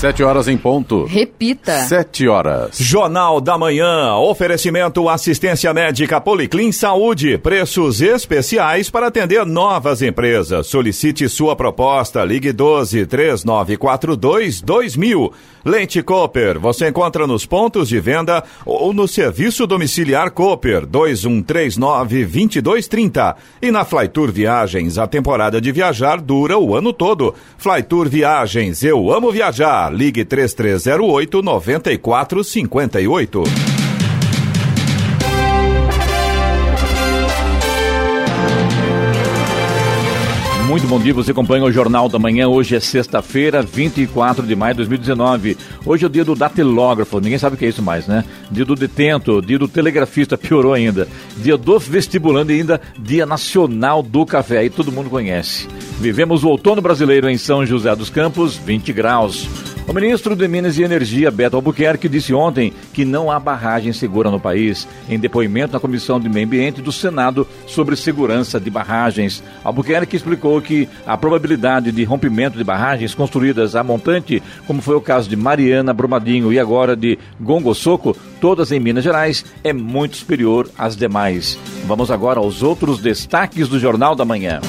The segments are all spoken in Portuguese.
Sete horas em ponto. Repita. Sete horas. Jornal da Manhã. Oferecimento assistência médica Policlin Saúde. Preços especiais para atender novas empresas. Solicite sua proposta. Ligue 12 3942 2000. Lente Cooper. Você encontra nos pontos de venda ou no serviço domiciliar Cooper 2139 2230. E na Flytour Viagens, a temporada de viajar dura o ano todo. Flytour Viagens. Eu amo viajar. Ligue 3308 9458. Muito bom dia, você acompanha o Jornal da Manhã. Hoje é sexta-feira, 24 de maio de 2019. Hoje é o dia do datilógrafo, ninguém sabe o que é isso mais, né? Dia do detento, dia do telegrafista, piorou ainda. Dia do vestibulando e ainda dia nacional do café, aí todo mundo conhece. Vivemos o outono brasileiro em São José dos Campos, 20 graus. O ministro de Minas e Energia, Beto Albuquerque, disse ontem que não há barragem segura no país, em depoimento na Comissão de Meio Ambiente do Senado sobre segurança de barragens. Albuquerque explicou que a probabilidade de rompimento de barragens construídas a montante, como foi o caso de Mariana, Brumadinho e agora de Gongo Soco, todas em Minas Gerais, é muito superior às demais. Vamos agora aos outros destaques do Jornal da Manhã.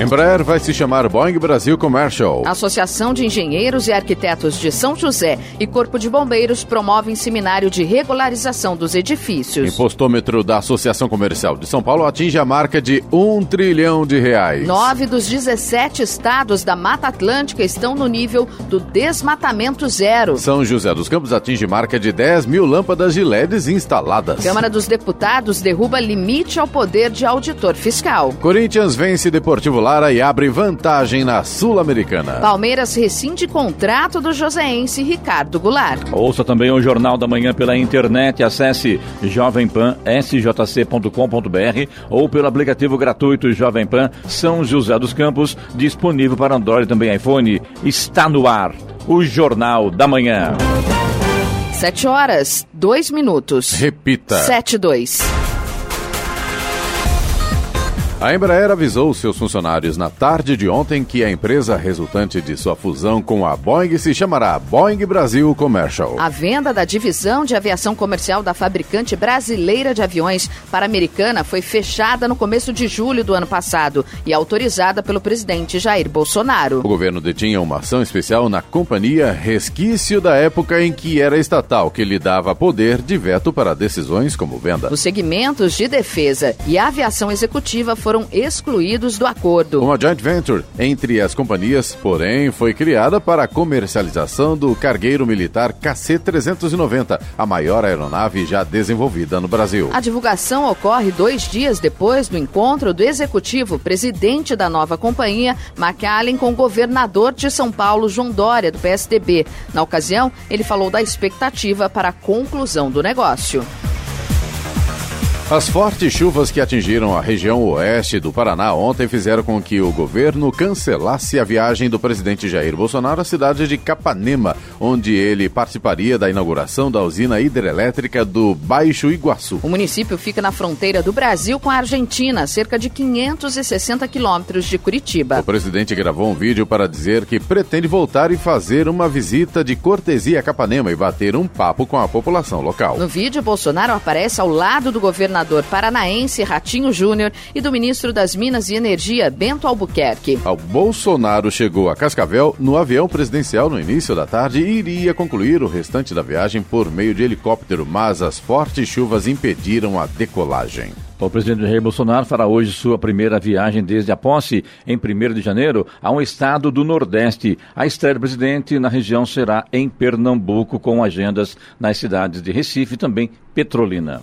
Embraer vai se chamar Boeing Brasil Commercial. Associação de Engenheiros e Arquitetos de São José e Corpo de Bombeiros promovem seminário de regularização dos edifícios. Impostômetro da Associação Comercial de São Paulo atinge a marca de um trilhão de reais. Nove dos 17 estados da Mata Atlântica estão no nível do desmatamento zero. São José dos Campos atinge marca de 10 mil lâmpadas de LEDs instaladas. Câmara dos Deputados derruba limite ao poder de auditor fiscal. Corinthians vence Deportivo Lara e abre vantagem na Sul-Americana. Palmeiras rescinde contrato do joseense Ricardo Goulart. Ouça também o Jornal da Manhã pela internet. Acesse jovempansjc.com.br ou pelo aplicativo gratuito Jovem Pan São José dos Campos, disponível para Android e também iPhone. Está no ar o Jornal da Manhã. Sete horas, dois minutos. Repita. Sete, dois. A Embraer avisou seus funcionários na tarde de ontem que a empresa resultante de sua fusão com a Boeing se chamará Boeing Brasil Commercial. A venda da divisão de aviação comercial da fabricante brasileira de aviões para a americana foi fechada no começo de julho do ano passado e autorizada pelo presidente Jair Bolsonaro. O governo detinha uma ação especial na companhia, resquício da época em que era estatal, que lhe dava poder de veto para decisões como venda. Os segmentos de defesa e aviação executiva foram foram excluídos do acordo. Uma joint venture entre as companhias, porém, foi criada para a comercialização do cargueiro militar KC-390, a maior aeronave já desenvolvida no Brasil. A divulgação ocorre dois dias depois do encontro do executivo presidente da nova companhia, McAllen, com o governador de São Paulo, João Dória, do PSDB. Na ocasião, ele falou da expectativa para a conclusão do negócio. As fortes chuvas que atingiram a região oeste do Paraná ontem fizeram com que o governo cancelasse a viagem do presidente Jair Bolsonaro à cidade de Capanema, onde ele participaria da inauguração da usina hidrelétrica do Baixo Iguaçu. O município fica na fronteira do Brasil com a Argentina, cerca de 560 quilômetros de Curitiba. O presidente gravou um vídeo para dizer que pretende voltar e fazer uma visita de cortesia a Capanema e bater um papo com a população local. No vídeo, Bolsonaro aparece ao lado do governador governador paranaense Ratinho Júnior e do ministro das Minas e Energia Bento Albuquerque. Ao Bolsonaro chegou a Cascavel no avião presidencial no início da tarde e iria concluir o restante da viagem por meio de helicóptero, mas as fortes chuvas impediram a decolagem. O presidente Jair Bolsonaro fará hoje sua primeira viagem desde a posse, em 1 de janeiro, a um estado do Nordeste. A estreia do presidente na região será em Pernambuco, com agendas nas cidades de Recife e também Petrolina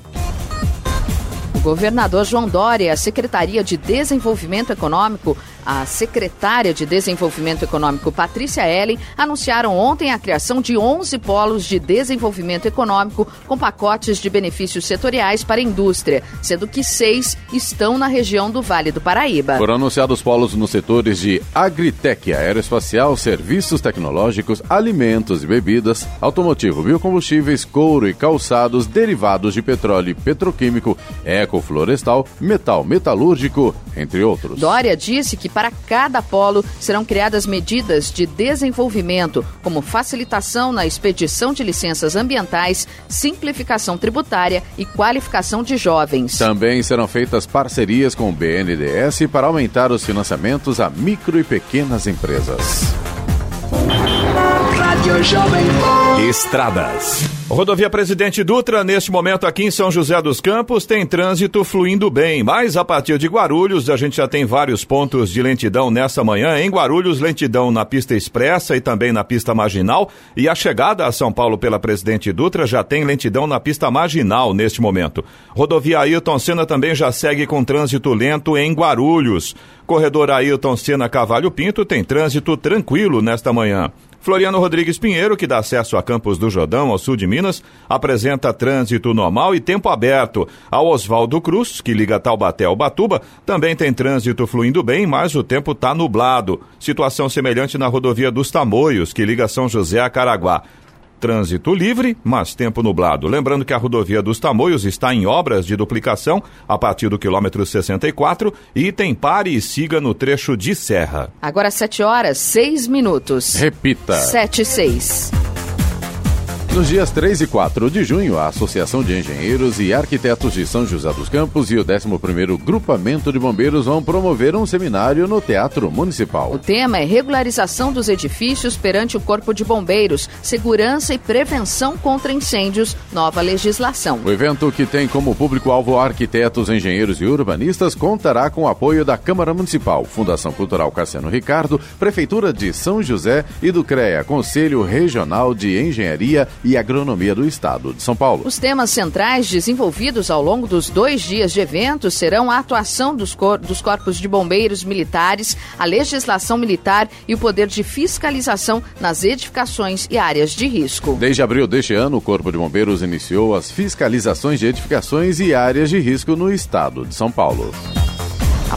governador João Dória a Secretaria de Desenvolvimento Econômico a secretária de Desenvolvimento Econômico, Patrícia Ellen, anunciaram ontem a criação de 11 polos de desenvolvimento econômico com pacotes de benefícios setoriais para a indústria, sendo que seis estão na região do Vale do Paraíba. Foram anunciados polos nos setores de agritec, aeroespacial, serviços tecnológicos, alimentos e bebidas, automotivo, biocombustíveis, couro e calçados, derivados de petróleo e petroquímico, ecoflorestal, metal metalúrgico, entre outros. Dória disse que para cada polo serão criadas medidas de desenvolvimento, como facilitação na expedição de licenças ambientais, simplificação tributária e qualificação de jovens. Também serão feitas parcerias com o BNDES para aumentar os financiamentos a micro e pequenas empresas. Estradas. Rodovia Presidente Dutra, neste momento aqui em São José dos Campos, tem trânsito fluindo bem, mas a partir de Guarulhos a gente já tem vários pontos de lentidão nessa manhã. Em Guarulhos, lentidão na pista expressa e também na pista marginal. E a chegada a São Paulo pela Presidente Dutra já tem lentidão na pista marginal neste momento. Rodovia Ailton Senna também já segue com trânsito lento em Guarulhos. Corredor Ailton Senna Cavalho Pinto tem trânsito tranquilo nesta manhã. Floriano Rodrigues Pinheiro, que dá acesso a Campos do Jordão, ao sul de Minas, apresenta trânsito normal e tempo aberto. Ao Oswaldo Cruz, que liga Taubaté ao Batuba, também tem trânsito fluindo bem, mas o tempo está nublado. Situação semelhante na rodovia dos Tamoios, que liga São José a Caraguá. Trânsito livre, mas tempo nublado. Lembrando que a rodovia dos Tamoios está em obras de duplicação a partir do quilômetro 64 e tem pare e siga no trecho de serra. Agora 7 horas, 6 minutos. Repita. 7 e 6. Nos dias 3 e 4 de junho, a Associação de Engenheiros e Arquitetos de São José dos Campos e o 11º Grupamento de Bombeiros vão promover um seminário no Teatro Municipal. O tema é regularização dos edifícios perante o Corpo de Bombeiros, segurança e prevenção contra incêndios, nova legislação. O evento, que tem como público-alvo arquitetos, engenheiros e urbanistas, contará com o apoio da Câmara Municipal, Fundação Cultural Cassiano Ricardo, Prefeitura de São José e do CREA, Conselho Regional de Engenharia e Agronomia do Estado de São Paulo. Os temas centrais desenvolvidos ao longo dos dois dias de eventos serão a atuação dos, cor dos corpos de bombeiros militares, a legislação militar e o poder de fiscalização nas edificações e áreas de risco. Desde abril deste ano, o Corpo de Bombeiros iniciou as fiscalizações de edificações e áreas de risco no estado de São Paulo.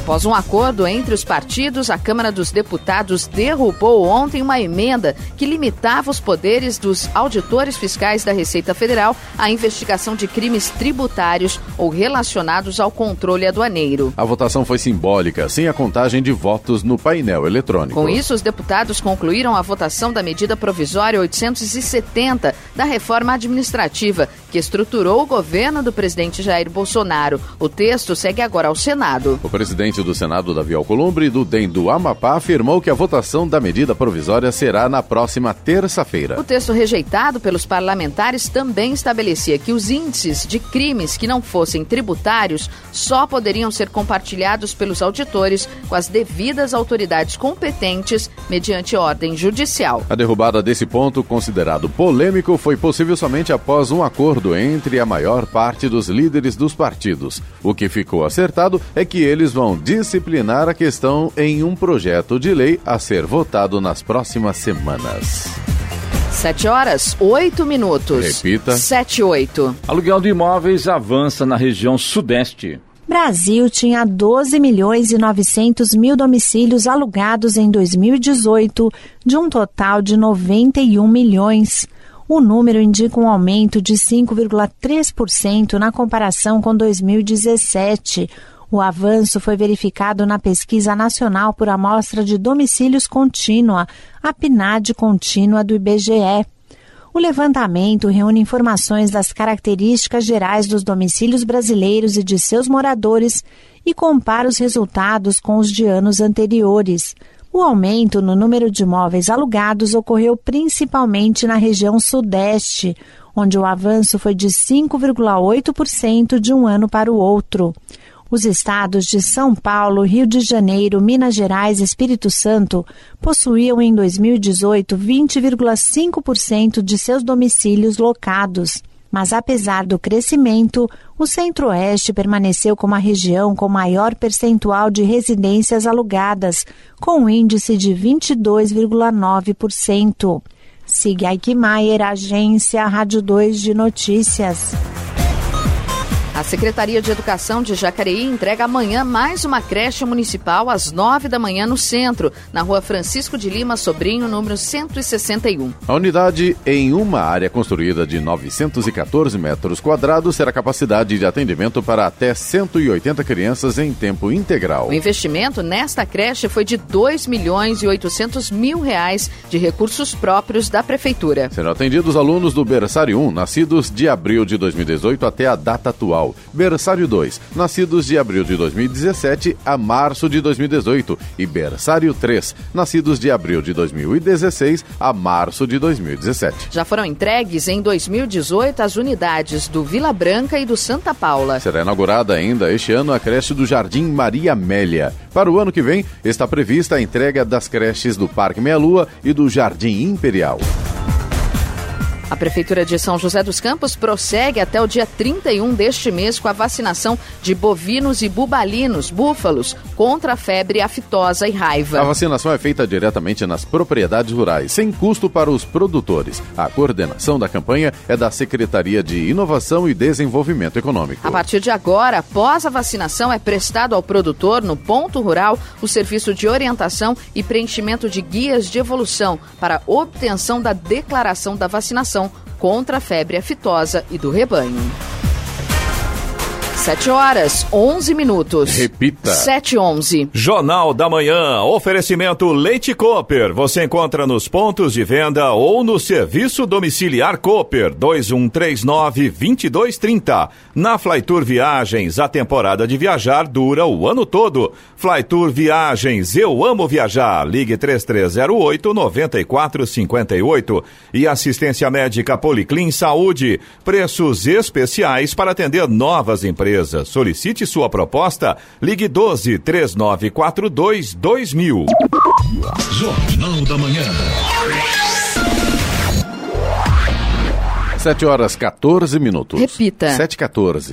Após um acordo entre os partidos, a Câmara dos Deputados derrubou ontem uma emenda que limitava os poderes dos auditores fiscais da Receita Federal à investigação de crimes tributários ou relacionados ao controle aduaneiro. A votação foi simbólica, sem a contagem de votos no painel eletrônico. Com isso, os deputados concluíram a votação da medida provisória 870 da reforma administrativa, que estruturou o governo do presidente Jair Bolsonaro. O texto segue agora ao Senado. O presidente do Senado, Davi Alcolumbre, do DEM do Amapá, afirmou que a votação da medida provisória será na próxima terça-feira. O texto rejeitado pelos parlamentares também estabelecia que os índices de crimes que não fossem tributários só poderiam ser compartilhados pelos auditores com as devidas autoridades competentes mediante ordem judicial. A derrubada desse ponto, considerado polêmico, foi possível somente após um acordo entre a maior parte dos líderes dos partidos. O que ficou acertado é que eles vão disciplinar a questão em um projeto de lei a ser votado nas próximas semanas. 7 horas, 8 minutos. Repita. 7 8. Aluguel de imóveis avança na região sudeste. Brasil tinha 12 milhões e 900 mil domicílios alugados em 2018, de um total de 91 milhões. O número indica um aumento de 5,3% na comparação com 2017. O avanço foi verificado na Pesquisa Nacional por Amostra de Domicílios Contínua, a PNAD contínua do IBGE. O levantamento reúne informações das características gerais dos domicílios brasileiros e de seus moradores e compara os resultados com os de anos anteriores. O aumento no número de imóveis alugados ocorreu principalmente na região Sudeste, onde o avanço foi de 5,8% de um ano para o outro. Os estados de São Paulo, Rio de Janeiro, Minas Gerais e Espírito Santo possuíam em 2018 20,5% de seus domicílios locados. Mas apesar do crescimento, o Centro-Oeste permaneceu como a região com maior percentual de residências alugadas, com um índice de 22,9%. Siga Aikmaier, agência Rádio 2 de Notícias. A Secretaria de Educação de Jacareí entrega amanhã mais uma creche municipal às nove da manhã no centro, na rua Francisco de Lima Sobrinho, número 161. A unidade, em uma área construída de 914 metros quadrados, terá capacidade de atendimento para até 180 crianças em tempo integral. O investimento nesta creche foi de 2 milhões e 800 mil reais de recursos próprios da Prefeitura. Serão atendidos alunos do Berçário 1, nascidos de abril de 2018 até a data atual. Berçário 2, nascidos de abril de 2017 a março de 2018, e Berçário 3, nascidos de abril de 2016 a março de 2017. Já foram entregues em 2018 as unidades do Vila Branca e do Santa Paula. Será inaugurada ainda este ano a creche do Jardim Maria Amélia. Para o ano que vem, está prevista a entrega das creches do Parque Meia Lua e do Jardim Imperial. A Prefeitura de São José dos Campos prossegue até o dia 31 deste mês com a vacinação de bovinos e bubalinos, búfalos, contra a febre aftosa e raiva. A vacinação é feita diretamente nas propriedades rurais, sem custo para os produtores. A coordenação da campanha é da Secretaria de Inovação e Desenvolvimento Econômico. A partir de agora, após a vacinação, é prestado ao produtor, no ponto rural, o serviço de orientação e preenchimento de guias de evolução para obtenção da declaração da vacinação contra a febre aftosa e do rebanho. 7 horas, 11 minutos. Repita. 7 e 11. Jornal da Manhã. Oferecimento Leite Cooper. Você encontra nos pontos de venda ou no serviço domiciliar Cooper 2139-2230. Na Flytour Viagens, a temporada de viajar dura o ano todo. Flytour Viagens, eu amo viajar. Ligue 3308-9458. E assistência médica Policlin Saúde. Preços especiais para atender novas empresas empresa. Solicite sua proposta. Ligue 12 3942 2000. Jornal da Manhã. 7 horas 14 minutos. Repita. 7 e 14.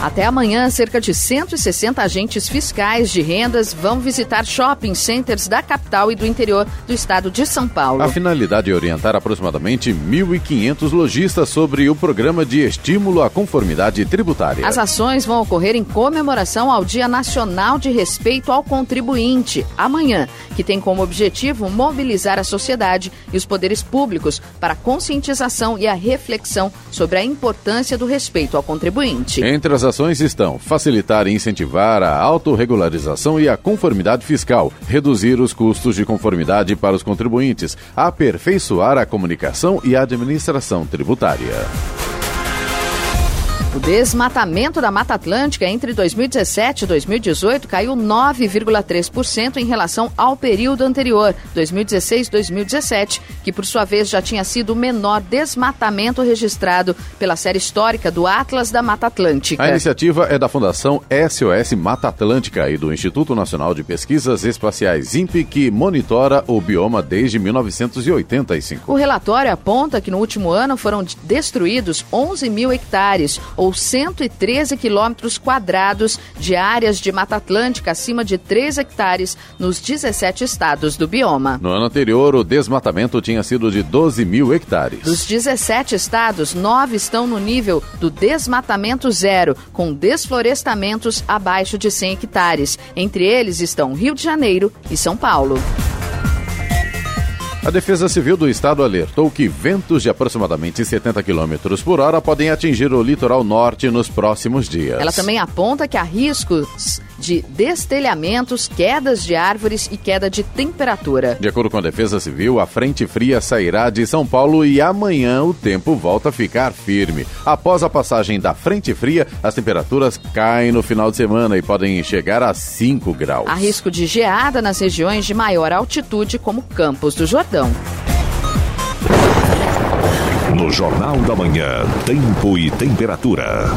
Até amanhã, cerca de 160 agentes fiscais de rendas vão visitar shopping centers da capital e do interior do estado de São Paulo. A finalidade é orientar aproximadamente 1.500 lojistas sobre o programa de estímulo à conformidade tributária. As ações vão ocorrer em comemoração ao Dia Nacional de Respeito ao Contribuinte, amanhã, que tem como objetivo mobilizar a sociedade e os poderes públicos para a conscientização e a reflexão sobre a importância do respeito ao contribuinte. Entre as ações estão facilitar e incentivar a autorregularização e a conformidade fiscal, reduzir os custos de conformidade para os contribuintes, aperfeiçoar a comunicação e a administração tributária. O desmatamento da Mata Atlântica entre 2017 e 2018 caiu 9,3% em relação ao período anterior, 2016-2017, que por sua vez já tinha sido o menor desmatamento registrado pela série histórica do Atlas da Mata Atlântica. A iniciativa é da Fundação SOS Mata Atlântica e do Instituto Nacional de Pesquisas Espaciais INPE, que monitora o bioma desde 1985. O relatório aponta que no último ano foram destruídos 11 mil hectares, ou 113 quilômetros quadrados de áreas de Mata Atlântica acima de 3 hectares nos 17 estados do bioma. No ano anterior, o desmatamento tinha sido de 12 mil hectares. Dos 17 estados, 9 estão no nível do desmatamento zero, com desflorestamentos abaixo de 100 hectares. Entre eles estão Rio de Janeiro e São Paulo. A Defesa Civil do Estado alertou que ventos de aproximadamente 70 km por hora podem atingir o litoral norte nos próximos dias. Ela também aponta que há riscos de destelhamentos, quedas de árvores e queda de temperatura. De acordo com a Defesa Civil, a frente fria sairá de São Paulo e amanhã o tempo volta a ficar firme. Após a passagem da frente fria, as temperaturas caem no final de semana e podem chegar a 5 graus. Há risco de geada nas regiões de maior altitude, como Campos do Jordão. No Jornal da Manhã, Tempo e Temperatura.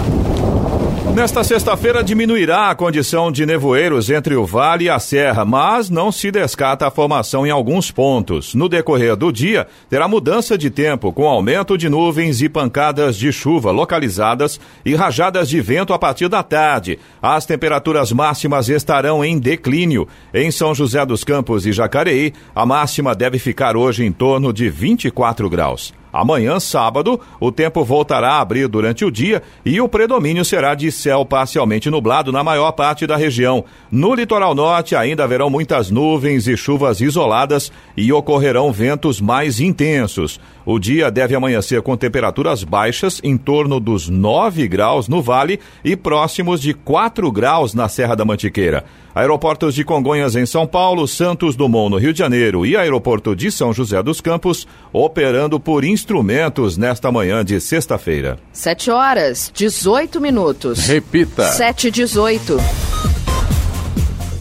Nesta sexta-feira diminuirá a condição de nevoeiros entre o vale e a serra, mas não se descarta a formação em alguns pontos. No decorrer do dia, terá mudança de tempo, com aumento de nuvens e pancadas de chuva localizadas e rajadas de vento a partir da tarde. As temperaturas máximas estarão em declínio. Em São José dos Campos e Jacareí, a máxima deve ficar hoje em torno de 24 graus. Amanhã, sábado, o tempo voltará a abrir durante o dia e o predomínio será de céu parcialmente nublado na maior parte da região. No litoral norte ainda haverão muitas nuvens e chuvas isoladas e ocorrerão ventos mais intensos. O dia deve amanhecer com temperaturas baixas, em torno dos 9 graus no vale e próximos de 4 graus na Serra da Mantiqueira. Aeroportos de Congonhas em São Paulo, Santos Dumont no Rio de Janeiro e Aeroporto de São José dos Campos operando por instrumentos nesta manhã de sexta-feira. 7 horas, 18 minutos. Repita. 7 e 18.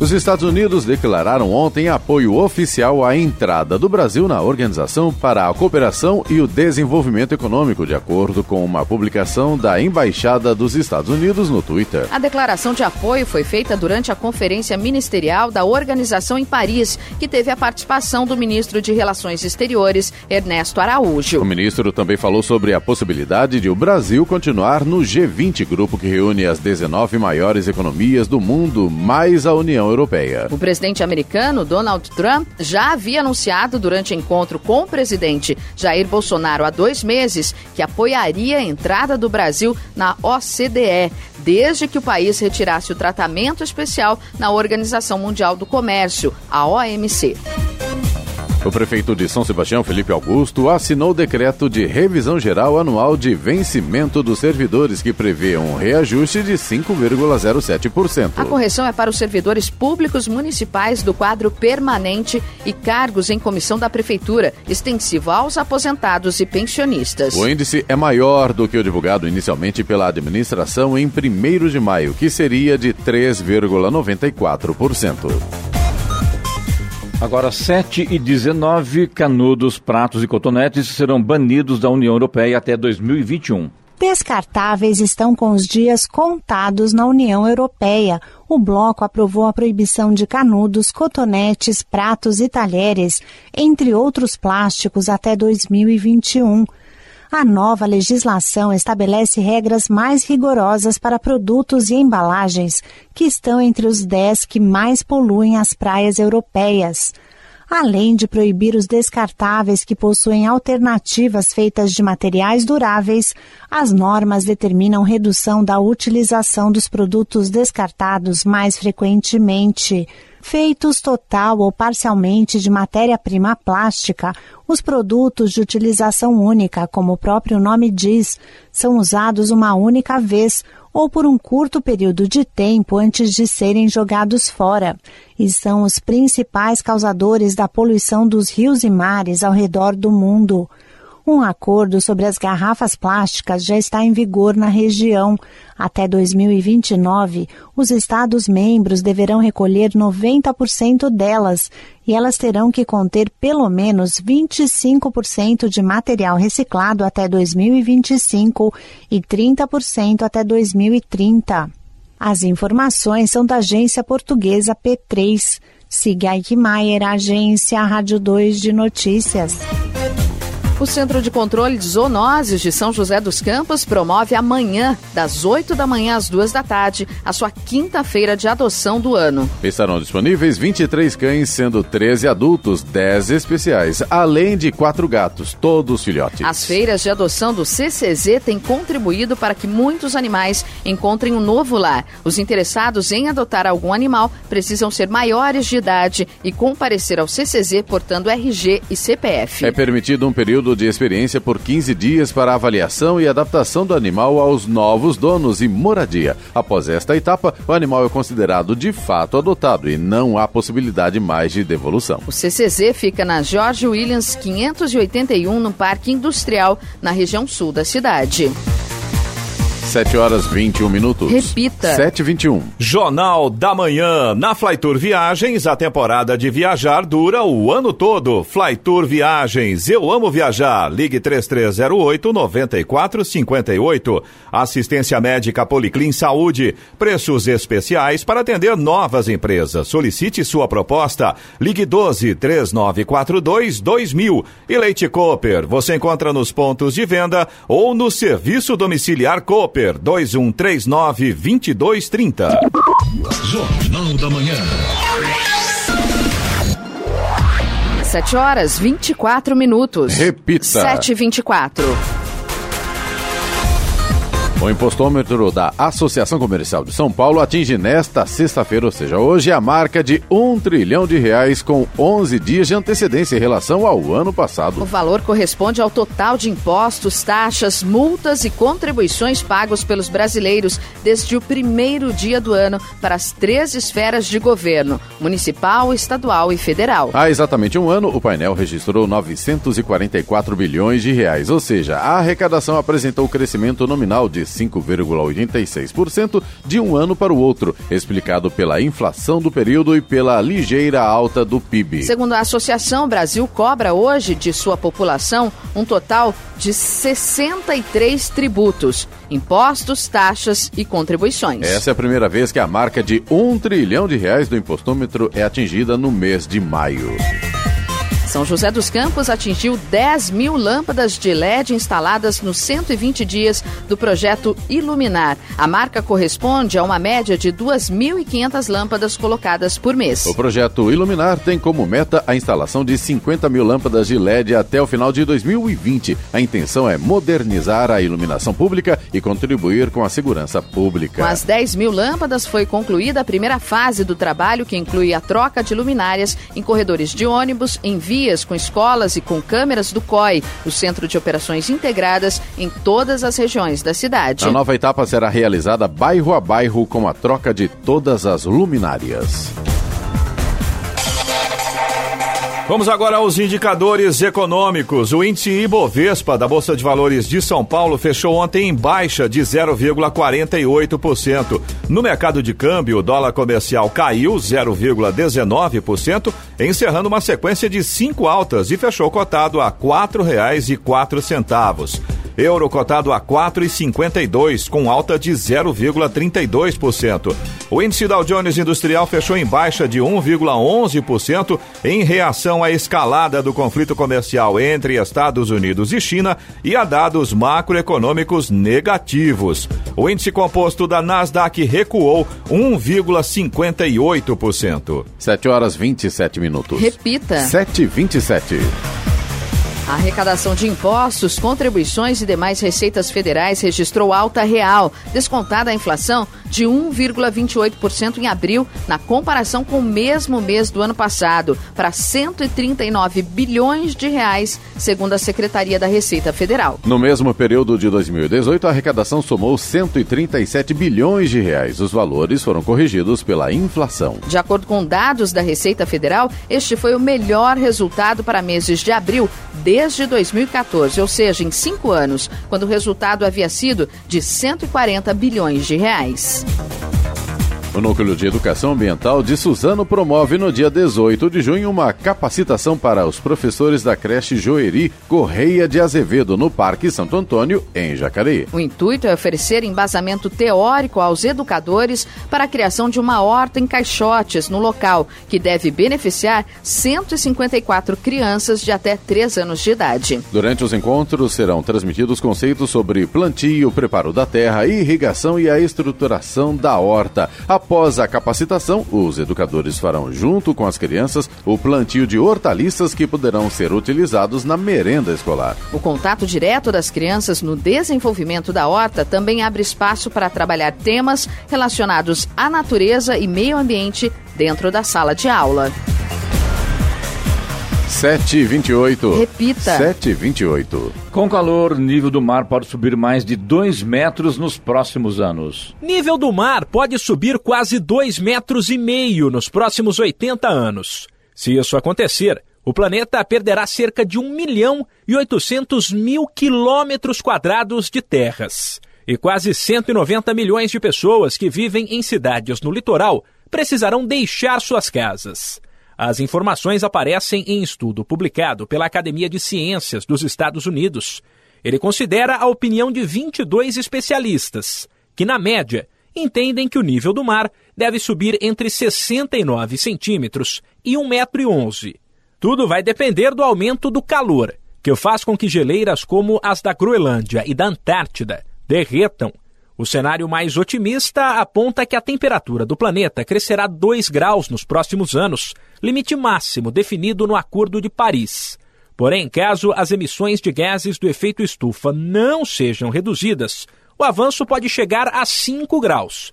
Os Estados Unidos declararam ontem apoio oficial à entrada do Brasil na Organização para a Cooperação e o Desenvolvimento Econômico, de acordo com uma publicação da Embaixada dos Estados Unidos no Twitter. A declaração de apoio foi feita durante a conferência ministerial da organização em Paris, que teve a participação do ministro de Relações Exteriores, Ernesto Araújo. O ministro também falou sobre a possibilidade de o Brasil continuar no G20, grupo que reúne as 19 maiores economias do mundo, mais a União Europeia. O presidente americano Donald Trump já havia anunciado durante encontro com o presidente Jair Bolsonaro há dois meses que apoiaria a entrada do Brasil na OCDE, desde que o país retirasse o tratamento especial na Organização Mundial do Comércio, a OMC. O prefeito de São Sebastião, Felipe Augusto, assinou o decreto de revisão geral anual de vencimento dos servidores, que prevê um reajuste de 5,07%. A correção é para os servidores públicos municipais do quadro permanente e cargos em comissão da prefeitura, extensivo aos aposentados e pensionistas. O índice é maior do que o divulgado inicialmente pela administração em 1 de maio, que seria de 3,94%. Agora, 7 e 19, canudos, pratos e cotonetes serão banidos da União Europeia até 2021. Descartáveis estão com os dias contados na União Europeia. O bloco aprovou a proibição de canudos, cotonetes, pratos e talheres, entre outros plásticos, até 2021. A nova legislação estabelece regras mais rigorosas para produtos e embalagens que estão entre os 10 que mais poluem as praias europeias. Além de proibir os descartáveis que possuem alternativas feitas de materiais duráveis, as normas determinam redução da utilização dos produtos descartados mais frequentemente. Feitos total ou parcialmente de matéria-prima plástica, os produtos de utilização única, como o próprio nome diz, são usados uma única vez ou por um curto período de tempo antes de serem jogados fora, e são os principais causadores da poluição dos rios e mares ao redor do mundo. Um acordo sobre as garrafas plásticas já está em vigor na região. Até 2029, os Estados-membros deverão recolher 90% delas e elas terão que conter pelo menos 25% de material reciclado até 2025 e 30% até 2030. As informações são da agência portuguesa P3. Siga Eichmeier, agência Rádio 2 de Notícias. O Centro de Controle de Zoonoses de São José dos Campos promove amanhã, das 8 da manhã às 2 da tarde, a sua quinta-feira de adoção do ano. Estarão disponíveis 23 cães, sendo 13 adultos, 10 especiais, além de quatro gatos, todos filhotes. As feiras de adoção do CCZ têm contribuído para que muitos animais encontrem um novo lar. Os interessados em adotar algum animal precisam ser maiores de idade e comparecer ao CCZ portando RG e CPF. É permitido um período de experiência por 15 dias para avaliação e adaptação do animal aos novos donos e moradia. Após esta etapa, o animal é considerado de fato adotado e não há possibilidade mais de devolução. O CCZ fica na George Williams 581, no Parque Industrial, na região sul da cidade. 7 horas 21 minutos. Repita. 7 e 21. Jornal da Manhã. Na Flytour Viagens, a temporada de viajar dura o ano todo. Flytour Viagens. Eu amo viajar. Ligue 3308 9458. Assistência médica Policlin Saúde. Preços especiais para atender novas empresas. Solicite sua proposta. Ligue 12 3942 2000. E Leite Cooper. Você encontra nos pontos de venda ou no serviço domiciliar Cooper 2139 2230. Jornal da Manhã. 7 horas 24 minutos. Repita. 7 e 24 O impostômetro da Associação Comercial de São Paulo atinge nesta sexta-feira, ou seja, hoje, a marca de um trilhão de reais com 11 dias de antecedência em relação ao ano O passado. valor corresponde ao total de impostos, taxas, multas e contribuições pagos pelos brasileiros desde o primeiro dia do ano para as três esferas de governo: municipal, estadual e federal. Há exatamente um ano, o painel registrou 944 bilhões de reais, ou seja, a arrecadação apresentou crescimento nominal de 5,86% de um ano para o outro, explicado pela inflação do período e pela ligeira alta do PIB. Segundo a associação, Brasil cobra hoje de sua população um total de 63 tributos, impostos, taxas e contribuições. Essa é a primeira vez que a marca de um trilhão de reais do impostômetro é atingida no mês de maio. São José dos Campos atingiu 10 mil lâmpadas de LED instaladas nos 120 dias do projeto Iluminar. A marca corresponde a uma média de 2.500 lâmpadas colocadas por mês. O projeto Iluminar tem como meta a instalação de 50 mil lâmpadas de LED até o final de 2020. A intenção é modernizar a iluminação pública e contribuir com a segurança pública. Com as 10 mil lâmpadas foi concluída a primeira fase do trabalho, que inclui a troca de luminárias em corredores de ônibus, em vias com escolas e com câmeras do COI, o Centro de Operações Integradas, em todas as regiões da cidade. A nova etapa será realizada bairro a bairro com a troca de todas as luminárias. Vamos agora aos indicadores econômicos. O índice Ibovespa da Bolsa de Valores de São Paulo fechou ontem em baixa de 0,48%. No mercado de câmbio, o dólar comercial caiu 0,19%, encerrando uma sequência de cinco altas e fechou cotado a R$ 4,04. Euro cotado a 4,52, com alta de 0,32%. O índice Dow Jones Industrial fechou em baixa de 1,11% em reação à escalada do conflito comercial entre Estados Unidos e China e a dados macroeconômicos negativos. O índice composto da Nasdaq recuou 1,58%. 7 horas 27 minutos. Repita. 7 e 27. A arrecadação de impostos, contribuições e demais receitas federais registrou alta real, descontada a inflação de 1,28% em abril, na comparação com o mesmo mês do ano passado, para 139 bilhões de reais, segundo a Secretaria da Receita Federal. No mesmo período de 2018, a arrecadação somou 137 bilhões de reais. Os valores foram corrigidos pela inflação. De acordo com dados da Receita Federal, este foi o melhor resultado para meses de abril desde 2014, ou seja, em cinco anos, quando o resultado havia sido de 140 bilhões de reais. Peace. O Núcleo de Educação Ambiental de Suzano promove no dia 18 de junho uma capacitação para os professores da creche Joeri Correia de Azevedo, no Parque Santo Antônio, em Jacareí. O intuito é oferecer embasamento teórico aos educadores para a criação de uma horta em caixotes no local, que deve beneficiar 154 crianças de até 3 anos de idade. Durante os encontros serão transmitidos conceitos sobre plantio, preparo da terra, irrigação e a estruturação da horta. Após a capacitação, os educadores farão, junto com as crianças, o plantio de hortaliças que poderão ser utilizados na merenda escolar. O contato direto das crianças no desenvolvimento da horta também abre espaço para trabalhar temas relacionados à natureza e meio ambiente dentro da sala de aula. 728. Repita. 728. Com calor, nível do mar pode subir mais de 2 metros nos próximos anos. Nível do mar pode subir quase 2 metros e meio nos próximos 80 anos. Se isso acontecer, o planeta perderá cerca de 1 milhão e 800 mil quilômetros quadrados de terras. e quase 190 milhões de pessoas que vivem em cidades no litoral precisarão deixar suas casas. As informações aparecem em estudo publicado pela Academia de Ciências dos Estados Unidos. Ele considera a opinião de 22 especialistas, que, na média, entendem que o nível do mar deve subir entre 69 centímetros e 1,11 m. Tudo vai depender do aumento do calor, que faz com que geleiras como as da Groenlândia e da Antártida derretam. O cenário mais otimista aponta que a temperatura do planeta crescerá 2 graus nos próximos anos, limite máximo definido no Acordo de Paris. Porém, caso as emissões de gases do efeito estufa não sejam reduzidas, o avanço pode chegar a 5 graus.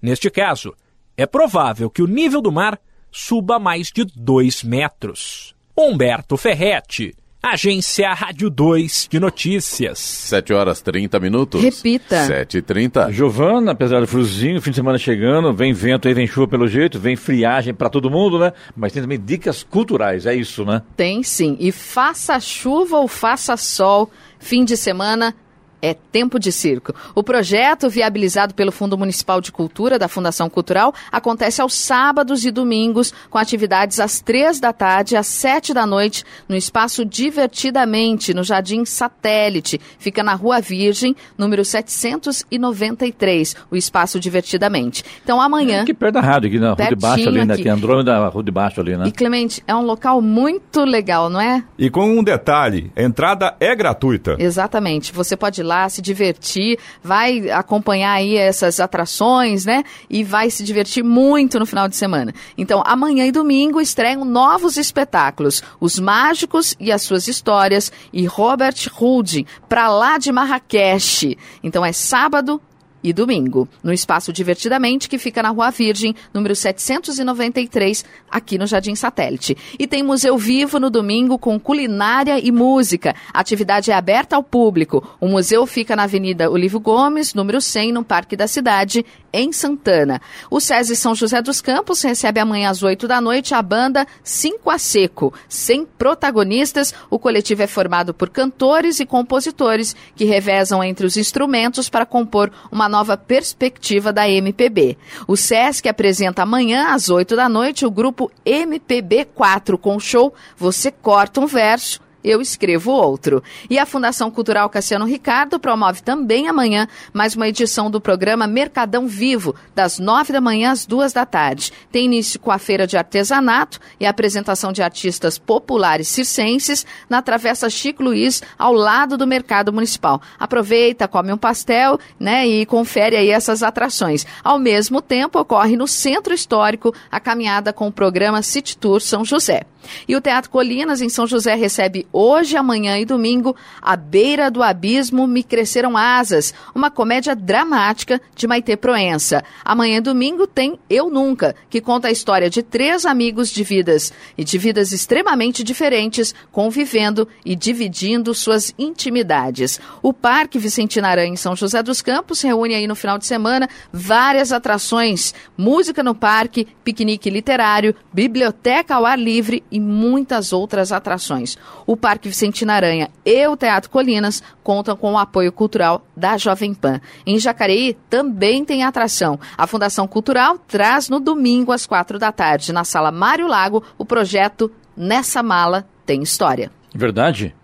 Neste caso, é provável que o nível do mar suba mais de 2 metros. Humberto Ferretti, Agência Rádio 2 de Notícias. 7 horas 30 minutos. Repita. 7 e 30 Giovana, apesar do friozinho, fim de semana chegando, vem vento aí, vem chuva pelo jeito, vem friagem para todo mundo, né? Mas tem também dicas culturais, é isso, né? Tem sim. E faça chuva ou faça sol, fim de semana é Tempo de Circo. O projeto, viabilizado pelo Fundo Municipal de Cultura da Fundação Cultural, acontece aos sábados e domingos, com atividades às três da tarde às sete da noite, no espaço Divertidamente, no Jardim Satélite. Fica na Rua Virgem, número 793, o espaço Divertidamente. Então, amanhã... É aqui perto da rádio, aqui na Rua de Baixo, ali, né? aqui. Que é Andrômeda, Rua de Baixo ali, né? E, Clemente, é um local muito legal, não é? E com um detalhe, a entrada é gratuita. Exatamente. Você pode ir lá se divertir, vai acompanhar aí essas atrações, né? E vai se divertir muito no final de semana. Então, amanhã e domingo estreiam novos espetáculos: Os Mágicos e as Suas Histórias e Robert Hood, pra lá de Marrakech. Então, é sábado, e domingo, no Espaço Divertidamente, que fica na Rua Virgem, número 793, aqui no Jardim Satélite. E tem Museu Vivo no domingo com culinária e música. A atividade é aberta ao público. O museu fica na Avenida Olivo Gomes, número 100, no Parque da Cidade, em Santana. O SESI São José dos Campos recebe amanhã às 8 da noite a banda Cinco a Seco. Sem protagonistas, o coletivo é formado por cantores e compositores que revezam entre os instrumentos para compor uma nova perspectiva da MPB. O SESC apresenta amanhã às 8 da noite o grupo MPB4 com o show Você Corta um Verso eu escrevo outro. E a Fundação Cultural Cassiano Ricardo promove também amanhã mais uma edição do programa Mercadão Vivo, das nove da manhã às duas da tarde. Tem início com a feira de artesanato e a apresentação de artistas populares circenses na Travessa Chico Luiz, ao lado do Mercado Municipal. Aproveita, come um pastel, né, e confere aí essas atrações. Ao mesmo tempo, ocorre no Centro Histórico a caminhada com o programa City Tour São José. E o Teatro Colinas, em São José, recebe hoje, amanhã e domingo À Beira do Abismo Me Cresceram Asas, uma comédia dramática de Maite Proença. Amanhã e domingo tem Eu Nunca, que conta a história de três amigos de vidas e de vidas extremamente diferentes, convivendo e dividindo suas intimidades. O Parque Vicentina Aranha, em São José dos Campos, reúne aí no final de semana várias atrações, música no parque, piquenique literário, biblioteca ao ar livre e muitas outras atrações. O Parque Vicentina Aranha e o Teatro Colinas contam com o apoio cultural da Jovem Pan. Em Jacareí também tem atração. A Fundação Cultural traz no domingo às quatro da tarde, na Sala Mário Lago, o projeto Nessa Mala Tem História. Verdade?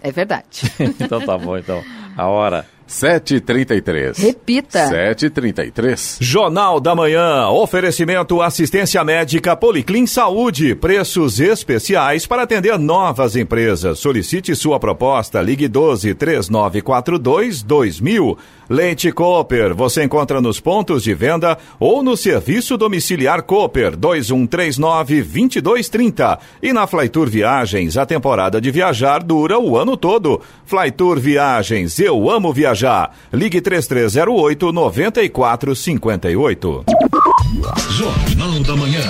É verdade. então tá bom, então. A hora. 7h33. Repita. 7h33. Jornal da Manhã. Oferecimento assistência médica Policlin Saúde. Preços especiais para atender novas empresas. Solicite sua proposta. Ligue 12 3942 2000. Leite Cooper. Você encontra nos pontos de venda ou no serviço domiciliar Cooper 2139 2230. E na Flytour Viagens, a temporada de viajar dura o ano todo. Flytour Viagens. Eu amo viajar já. Ligue 3308 9458. Jornal da Manhã.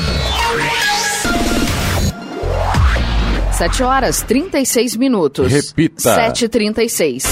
7 horas 36 minutos. Repita. 7h36.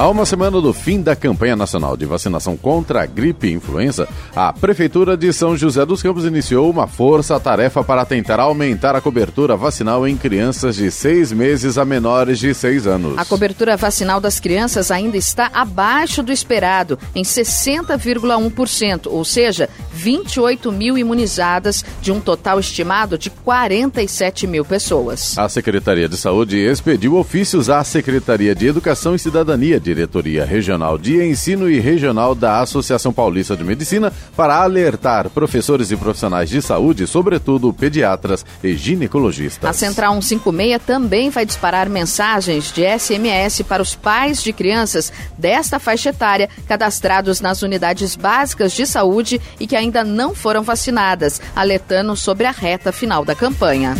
Há uma semana do fim da campanha nacional de vacinação contra a gripe e influenza, a Prefeitura de São José dos Campos iniciou uma força-tarefa para tentar aumentar a cobertura vacinal em crianças de seis meses a menores de seis anos. A cobertura vacinal das crianças ainda está abaixo do esperado, em 60,1%, ou seja, 28 mil imunizadas, de um total estimado de 47 mil pessoas. A Secretaria de Saúde expediu ofícios à Secretaria de Educação e Cidadania de Diretoria Regional de Ensino e Regional da Associação Paulista de Medicina para alertar professores e profissionais de saúde, sobretudo pediatras e ginecologistas. A Central 156 também vai disparar mensagens de SMS para os pais de crianças desta faixa etária cadastrados nas unidades básicas de saúde e que ainda não foram vacinadas, alertando sobre a reta final da campanha.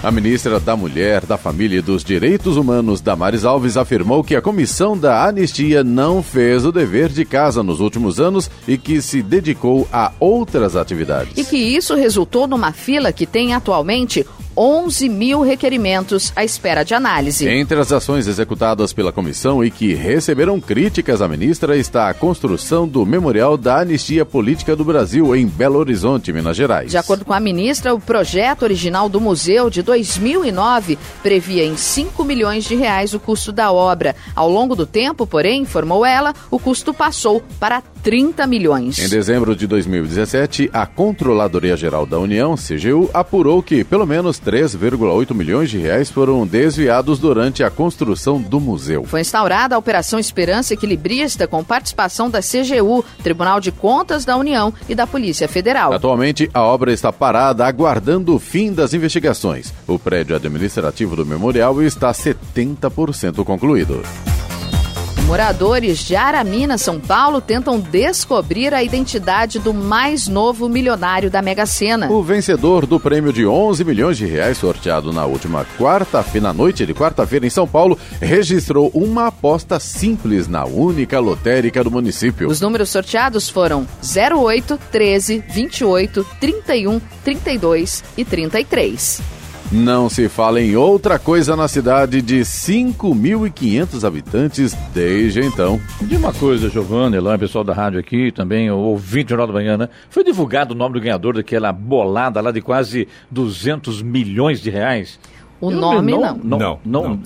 A ministra da Mulher, da Família e dos Direitos Humanos, Damares Alves, afirmou que a comissão da anistia não fez o dever de casa nos últimos anos e que se dedicou a outras atividades. E que isso resultou numa fila que tem atualmente 11 mil requerimentos à espera de análise. Entre as ações executadas pela comissão e que receberam críticas à ministra está a construção do Memorial da Anistia Política do Brasil em Belo Horizonte, Minas Gerais. De acordo com a ministra, o projeto original do museu de 2009 previa em 5 milhões de reais o custo da obra. Ao longo do tempo, porém, informou ela, o custo passou para 30 milhões. Em dezembro de 2017, a Controladoria Geral da União, CGU, apurou que pelo menos 3,8 milhões de reais foram desviados durante a construção do museu. Foi instaurada a Operação Esperança Equilibrista com participação da CGU, Tribunal de Contas da União e da Polícia Federal. Atualmente, a obra está parada aguardando o fim das investigações. O prédio administrativo do memorial está 70% concluído. Moradores de Aramina, São Paulo, tentam descobrir a identidade do mais novo milionário da Mega Sena. O vencedor do prêmio de 11 milhões de reais sorteado na última quarta-feira, noite de quarta-feira em São Paulo, registrou uma aposta simples na única lotérica do município. Os números sorteados foram 08, 13, 28, 31, 32 e 33. Não se fala em outra coisa na cidade de 5.500 habitantes desde então. De uma coisa, Giovanni, lá, pessoal da rádio aqui, também, o ouvinte do Jornal da Manhã, né? Foi divulgado o nome do ganhador daquela bolada lá de quase 200 milhões de reais. O Eu nome não. Não, não. não.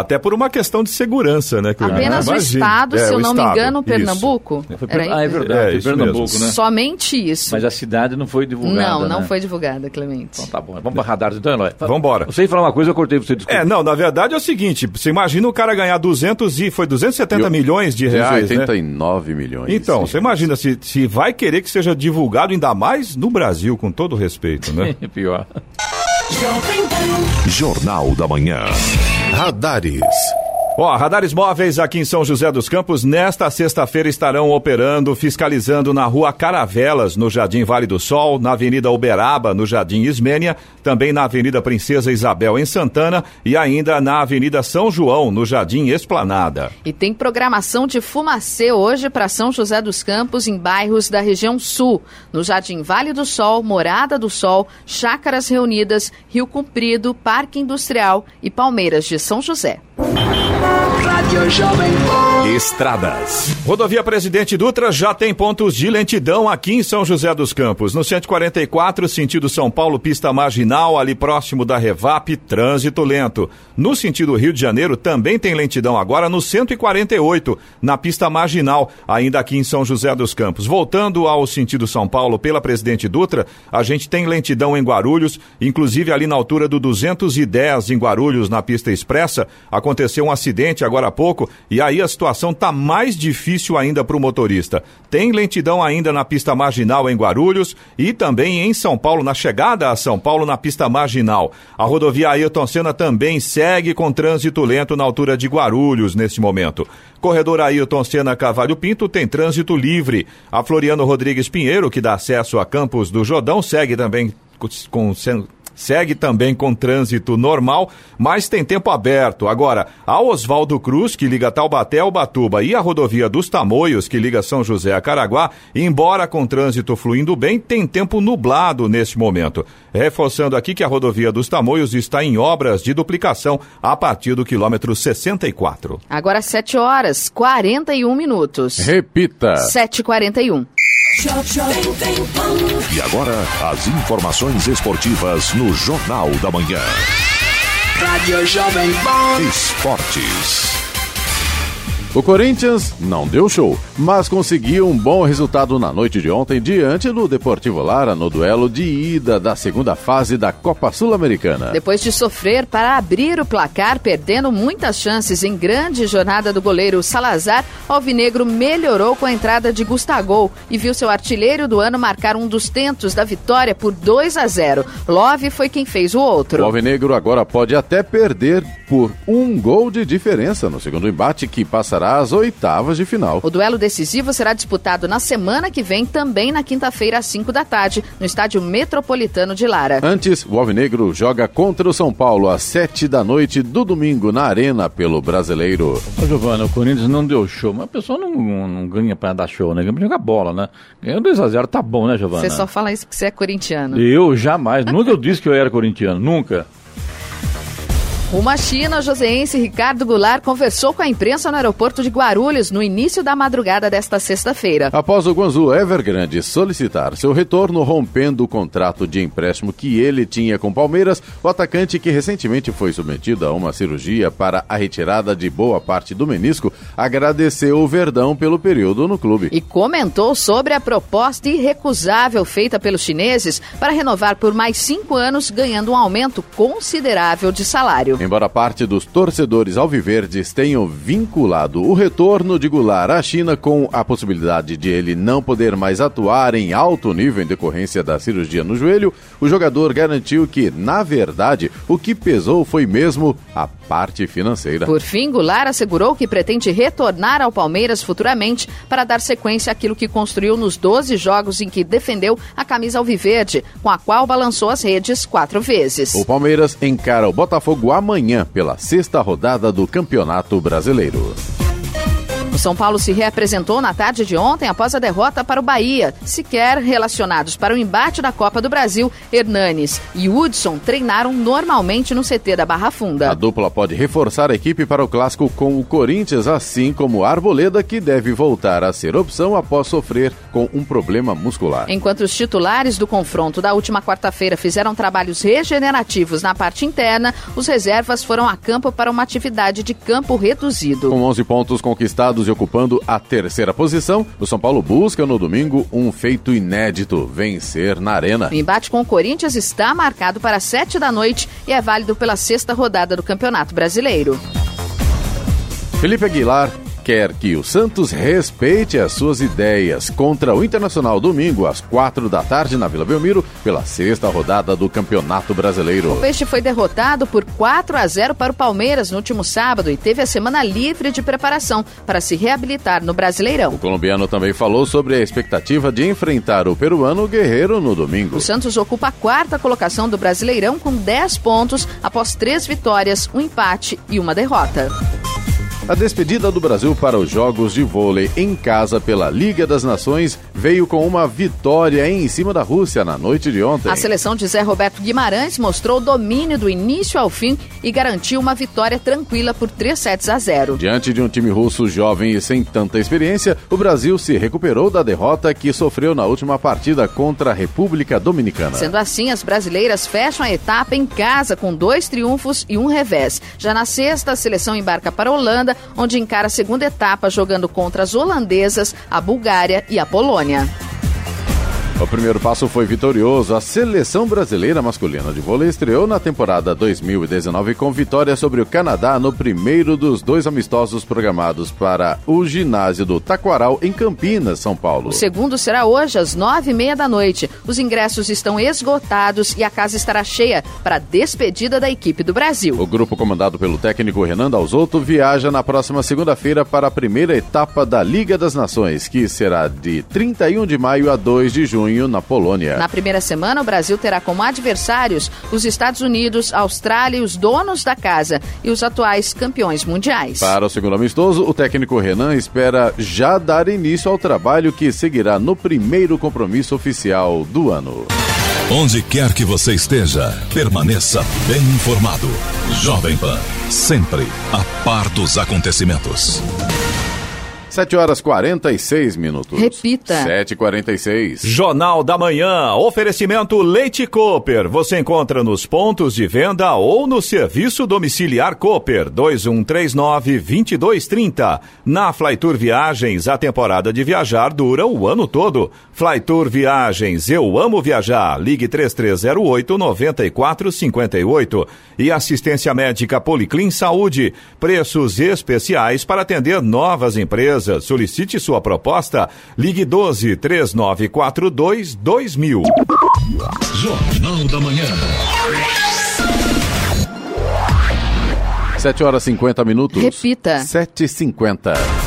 Até por uma questão de segurança, né? Apenas o Estado, é, se eu não estado. me engano, Pernambuco? Isso. Era ah, é verdade, é, Pernambuco, mesmo. né? Somente isso. Mas a cidade não foi divulgada, Não, não né? foi divulgada, Clemente. Então tá bom. Vamos para radar então, Eloy. Vamos embora. Você ia falar uma coisa, eu cortei você, desculpa. É, não, na verdade é o seguinte, você imagina o cara ganhar 200 e... foi 270 milhões de reais, 289 né? milhões. Então, você imagina se, se vai querer que seja divulgado ainda mais no Brasil, com todo respeito, né? Pior. Jornal da Manhã. Radares. Ó, radares móveis aqui em São José dos Campos nesta sexta-feira estarão operando, fiscalizando na rua Caravelas, no Jardim Vale do Sol, na Avenida Uberaba, no Jardim Ismênia, também na Avenida Princesa Isabel, em Santana, e ainda na Avenida São João, no Jardim Esplanada. E tem programação de fumacê hoje para São José dos Campos, em bairros da região sul, no Jardim Vale do Sol, Morada do Sol, Chácaras Reunidas, Rio Comprido, Parque Industrial e Palmeiras de São José. Estradas. Rodovia Presidente Dutra já tem pontos de lentidão aqui em São José dos Campos. No 144, sentido São Paulo, pista marginal, ali próximo da Revap, trânsito lento. No sentido Rio de Janeiro, também tem lentidão agora no 148, na pista marginal, ainda aqui em São José dos Campos. Voltando ao sentido São Paulo pela Presidente Dutra, a gente tem lentidão em Guarulhos, inclusive ali na altura do 210 em Guarulhos, na pista expressa, aconteceu um acidente agora há pouco e aí a situação está mais difícil ainda para o motorista. Tem lentidão ainda na pista marginal em Guarulhos e também em São Paulo, na chegada a São Paulo, na pista marginal. A rodovia Ailton Senna também segue com trânsito lento na altura de Guarulhos neste momento. Corredor Ailton Senna Cavalho Pinto tem trânsito livre. A Floriano Rodrigues Pinheiro, que dá acesso a Campos do Jordão, segue também com segue também com trânsito normal, mas tem tempo aberto. Agora, a Oswaldo Cruz, que liga Taubaté ao Batuba, e a rodovia dos Tamoios, que liga São José a Caraguá, embora com trânsito fluindo bem, tem tempo nublado neste momento. Reforçando aqui que a rodovia dos Tamoios está em obras de duplicação a partir do quilômetro 64. Agora 7 horas 41 minutos. Repita. 7h41. E agora, as informações esportivas no Jornal da Manhã. Rádio Jovem Pan. Esportes. O Corinthians não deu show, mas conseguiu um bom resultado na noite de ontem diante do Deportivo Lara no duelo de ida da segunda fase da Copa Sul-Americana. Depois de sofrer para abrir o placar, perdendo muitas chances em grande jornada do goleiro Salazar, Alvinegro melhorou com a entrada de Gustavo e viu seu artilheiro do ano marcar um dos tentos da vitória por 2 a 0. Love foi quem fez o outro. O Alvinegro agora pode até perder por um gol de diferença no segundo embate que passará às oitavas de final. O duelo decisivo será disputado na semana que vem, também na quinta-feira, às 5 da tarde, no Estádio Metropolitano de Lara. Antes, o Alvinegro joga contra o São Paulo às 7 da noite do domingo na Arena pelo Brasileiro. Ô, Giovana, o Corinthians não deu show, mas a pessoa não, não ganha pra dar show, né? Ganha pra jogar bola, né? Ganhou 2x0, tá bom, né, Giovana? Você só fala isso porque você é corintiano. Eu jamais, nunca eu disse que eu era corintiano, nunca. O joseense Ricardo Goulart conversou com a imprensa no aeroporto de Guarulhos no início da madrugada desta sexta-feira. Após o Guangzhou Evergrande solicitar seu retorno rompendo o contrato de empréstimo que ele tinha com Palmeiras, o atacante que recentemente foi submetido a uma cirurgia para a retirada de boa parte do menisco agradeceu o Verdão pelo período no clube. E comentou sobre a proposta irrecusável feita pelos chineses para renovar por mais cinco anos, ganhando um aumento considerável de salário. Embora parte dos torcedores alviverdes tenham vinculado o retorno de Goulart à China com a possibilidade de ele não poder mais atuar em alto nível em decorrência da cirurgia no joelho, o jogador garantiu que, na verdade, o que pesou foi mesmo a parte financeira. Por fim, Goulart assegurou que pretende retornar ao Palmeiras futuramente para dar sequência àquilo que construiu nos 12 jogos em que defendeu a camisa alviverde, com a qual balançou as redes quatro vezes. O Palmeiras encara o Botafogo amanhã pela sexta rodada do Campeonato Brasileiro. O São Paulo se reapresentou na tarde de ontem após a derrota para o Bahia. Sequer relacionados para o embate da Copa do Brasil, Hernanes e Hudson treinaram normalmente no CT da Barra Funda. A dupla pode reforçar a equipe para o clássico com o Corinthians, assim como Arboleda, que deve voltar a ser opção após sofrer com um problema muscular. Enquanto os titulares do confronto da última quarta-feira fizeram trabalhos regenerativos na parte interna, os reservas foram a campo para uma atividade de campo reduzido. Com 11 pontos conquistados e ocupando a terceira posição, o São Paulo busca no domingo um feito inédito: vencer na Arena. O embate com o Corinthians está marcado para 7 da noite e é válido pela sexta rodada do Campeonato Brasileiro. Felipe Aguilar quer que o Santos respeite as suas ideias contra o Internacional domingo às quatro da tarde na Vila Belmiro pela sexta rodada do Campeonato Brasileiro. O Peixe foi derrotado por 4 a 0 para o Palmeiras no último sábado e teve a semana livre de preparação para se reabilitar no Brasileirão. O colombiano também falou sobre a expectativa de enfrentar o peruano Guerreiro no domingo. O Santos ocupa a quarta colocação do Brasileirão com 10 pontos após três vitórias, um empate e uma derrota. A despedida do Brasil para os Jogos de Vôlei em casa pela Liga das Nações veio com uma vitória em cima da Rússia na noite de ontem. A seleção de Zé Roberto Guimarães mostrou domínio do início ao fim e garantiu uma vitória tranquila por 3 sets a 0. Diante de um time russo jovem e sem tanta experiência, o Brasil se recuperou da derrota que sofreu na última partida contra a República Dominicana. Sendo assim, as brasileiras fecham a etapa em casa com dois triunfos e um revés. Já na sexta, a seleção embarca para a Holanda onde encara a segunda etapa jogando contra as holandesas, a Bulgária e a Polônia. O primeiro passo foi vitorioso. A seleção brasileira masculina de vôlei estreou na temporada 2019 com vitória sobre o Canadá no primeiro dos dois amistosos programados para o ginásio do Taquaral em Campinas, São Paulo. O segundo será hoje às nove e meia da noite. Os ingressos estão esgotados e a casa estará cheia para a despedida da equipe do Brasil. O grupo comandado pelo técnico Renan Dalzotto viaja na próxima segunda-feira para a primeira etapa da Liga das Nações, que será de 31 de maio a 2 de junho junho na Polônia. Na primeira semana, o Brasil terá como adversários os Estados Unidos, a Austrália e os donos da casa e os atuais campeões mundiais. Para o segundo amistoso, o técnico Renan espera já dar início ao trabalho que seguirá no primeiro compromisso oficial do ano. Onde quer que você esteja, permaneça bem informado. Jovem Pan, sempre a par dos acontecimentos. 7 horas 46 minutos. Repita. 7h46. Jornal da Manhã, oferecimento Leite Cooper. Você encontra nos pontos de venda ou no serviço domiciliar Cooper 2139-2230. Na Flytour Viagens, a temporada de viajar dura o ano todo. Flytour Viagens, eu amo viajar. Ligue 3308-9458. E assistência médica Policlin Saúde. Preços especiais para atender novas empresas. Solicite sua proposta. Ligue 12 3942 2000. Jornal da Manhã. 7 horas 50 minutos. Repita. 7h50.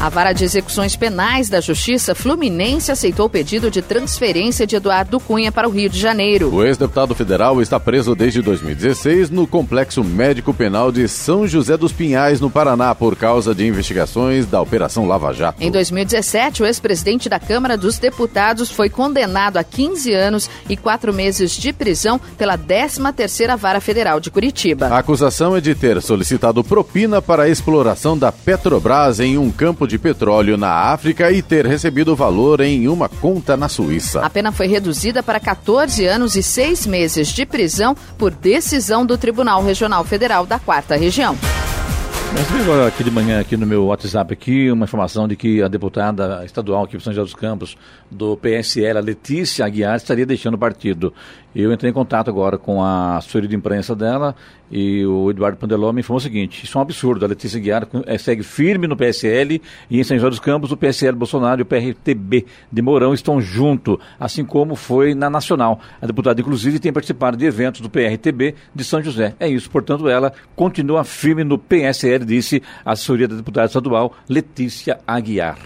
A Vara de Execuções Penais da Justiça Fluminense aceitou o pedido de transferência de Eduardo Cunha para o Rio de Janeiro. O ex-deputado federal está preso desde 2016 no Complexo Médico Penal de São José dos Pinhais, no Paraná, por causa de investigações da Operação Lava Jato. Em 2017, o ex-presidente da Câmara dos Deputados foi condenado a 15 anos e 4 meses de prisão pela 13ª Vara Federal de Curitiba. A acusação é de ter solicitado propina para a exploração da Petrobras em um campo de petróleo na África e ter recebido o valor em uma conta na Suíça. A pena foi reduzida para 14 anos e 6 meses de prisão por decisão do Tribunal Regional Federal da Quarta Região. Recebi agora aqui de manhã, aqui no meu WhatsApp, aqui, uma informação de que a deputada estadual aqui de São José dos Campos, do PSL, Letícia Aguiar, estaria deixando o partido. Eu entrei em contato agora com a assessoria de imprensa dela e o Eduardo Pandeló me informou o seguinte: isso é um absurdo. A Letícia Guiar eh, segue firme no PSL e em São José dos Campos o PSL Bolsonaro e o PRTB de Mourão estão junto, assim como foi na Nacional. A deputada, inclusive, tem participado de eventos do PRTB de São José. É isso, portanto, ela continua firme no PSL, disse a assessoria da deputada estadual Letícia Aguiar.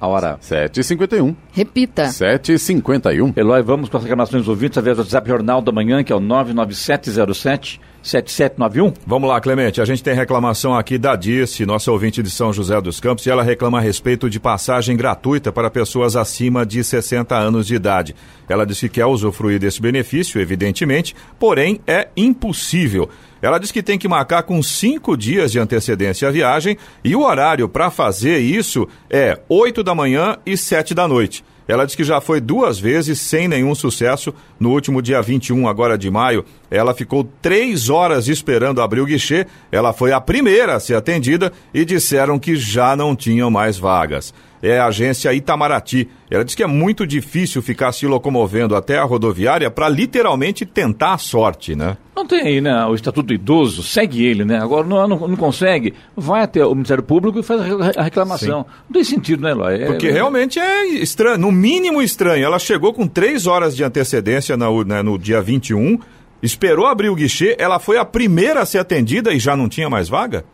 A hora 7h51. Repita. 7h51. Eloy, vamos com as reclamações dos ouvintes através do WhatsApp Jornal da Manhã, que é o 99707 7791. Vamos lá, Clemente. A gente tem reclamação aqui da Dirce, nossa ouvinte de São José dos Campos, e ela reclama a respeito de passagem gratuita para pessoas acima de 60 anos de idade. Ela disse que quer usufruir desse benefício, evidentemente, porém é impossível. Ela diz que tem que marcar com cinco dias de antecedência a viagem e o horário para fazer isso é 8 da manhã e 7 da noite. Ela diz que já foi duas vezes sem nenhum sucesso. No último dia 21, agora de maio, ela ficou três horas esperando abrir o guichê. Ela foi a primeira a ser atendida e disseram que já não tinham mais vagas. É a agência Itamaraty. Ela diz que é muito difícil ficar se locomovendo até a rodoviária para literalmente tentar a sorte, né? Não tem aí, né? O Estatuto do Idoso, segue ele, né? Agora não, não, não consegue, vai até o Ministério Público e faz a reclamação. Sim. Não tem sentido, né, Eloy? É, Porque é, realmente é estranho, no mínimo estranho. Ela chegou com três horas de antecedência no, né, no dia 21, esperou abrir o guichê, ela foi a primeira a ser atendida e já não tinha mais vaga?